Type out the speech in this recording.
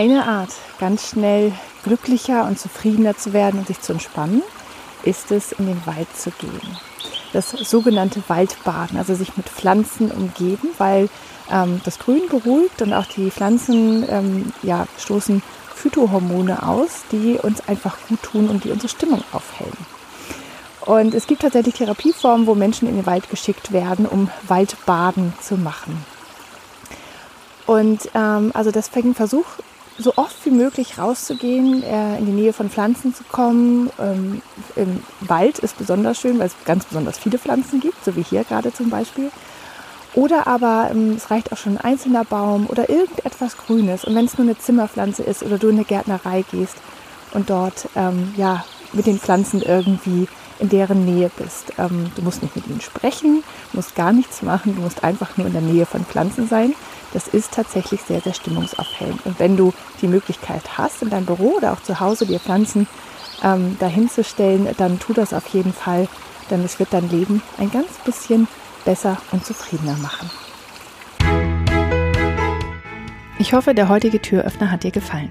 Eine Art, ganz schnell glücklicher und zufriedener zu werden und sich zu entspannen, ist es, in den Wald zu gehen. Das sogenannte Waldbaden, also sich mit Pflanzen umgeben, weil ähm, das Grün beruhigt und auch die Pflanzen ähm, ja, stoßen Phytohormone aus, die uns einfach gut tun und die unsere Stimmung aufhellen. Und es gibt tatsächlich Therapieformen, wo Menschen in den Wald geschickt werden, um Waldbaden zu machen. Und ähm, also deswegen Versuch so oft wie möglich rauszugehen, äh, in die Nähe von Pflanzen zu kommen. Ähm, Im Wald ist besonders schön, weil es ganz besonders viele Pflanzen gibt, so wie hier gerade zum Beispiel. Oder aber ähm, es reicht auch schon ein einzelner Baum oder irgendetwas Grünes. Und wenn es nur eine Zimmerpflanze ist oder du in eine Gärtnerei gehst und dort ähm, ja, mit den Pflanzen irgendwie in deren Nähe bist. Ähm, du musst nicht mit ihnen sprechen, musst gar nichts machen, du musst einfach nur in der Nähe von Pflanzen sein. Das ist tatsächlich sehr, sehr stimmungsaufhellend. Und wenn du die Möglichkeit hast, in deinem Büro oder auch zu Hause dir Pflanzen ähm, dahinzustellen, dann tu das auf jeden Fall, denn es wird dein Leben ein ganz bisschen besser und zufriedener machen. Ich hoffe, der heutige Türöffner hat dir gefallen.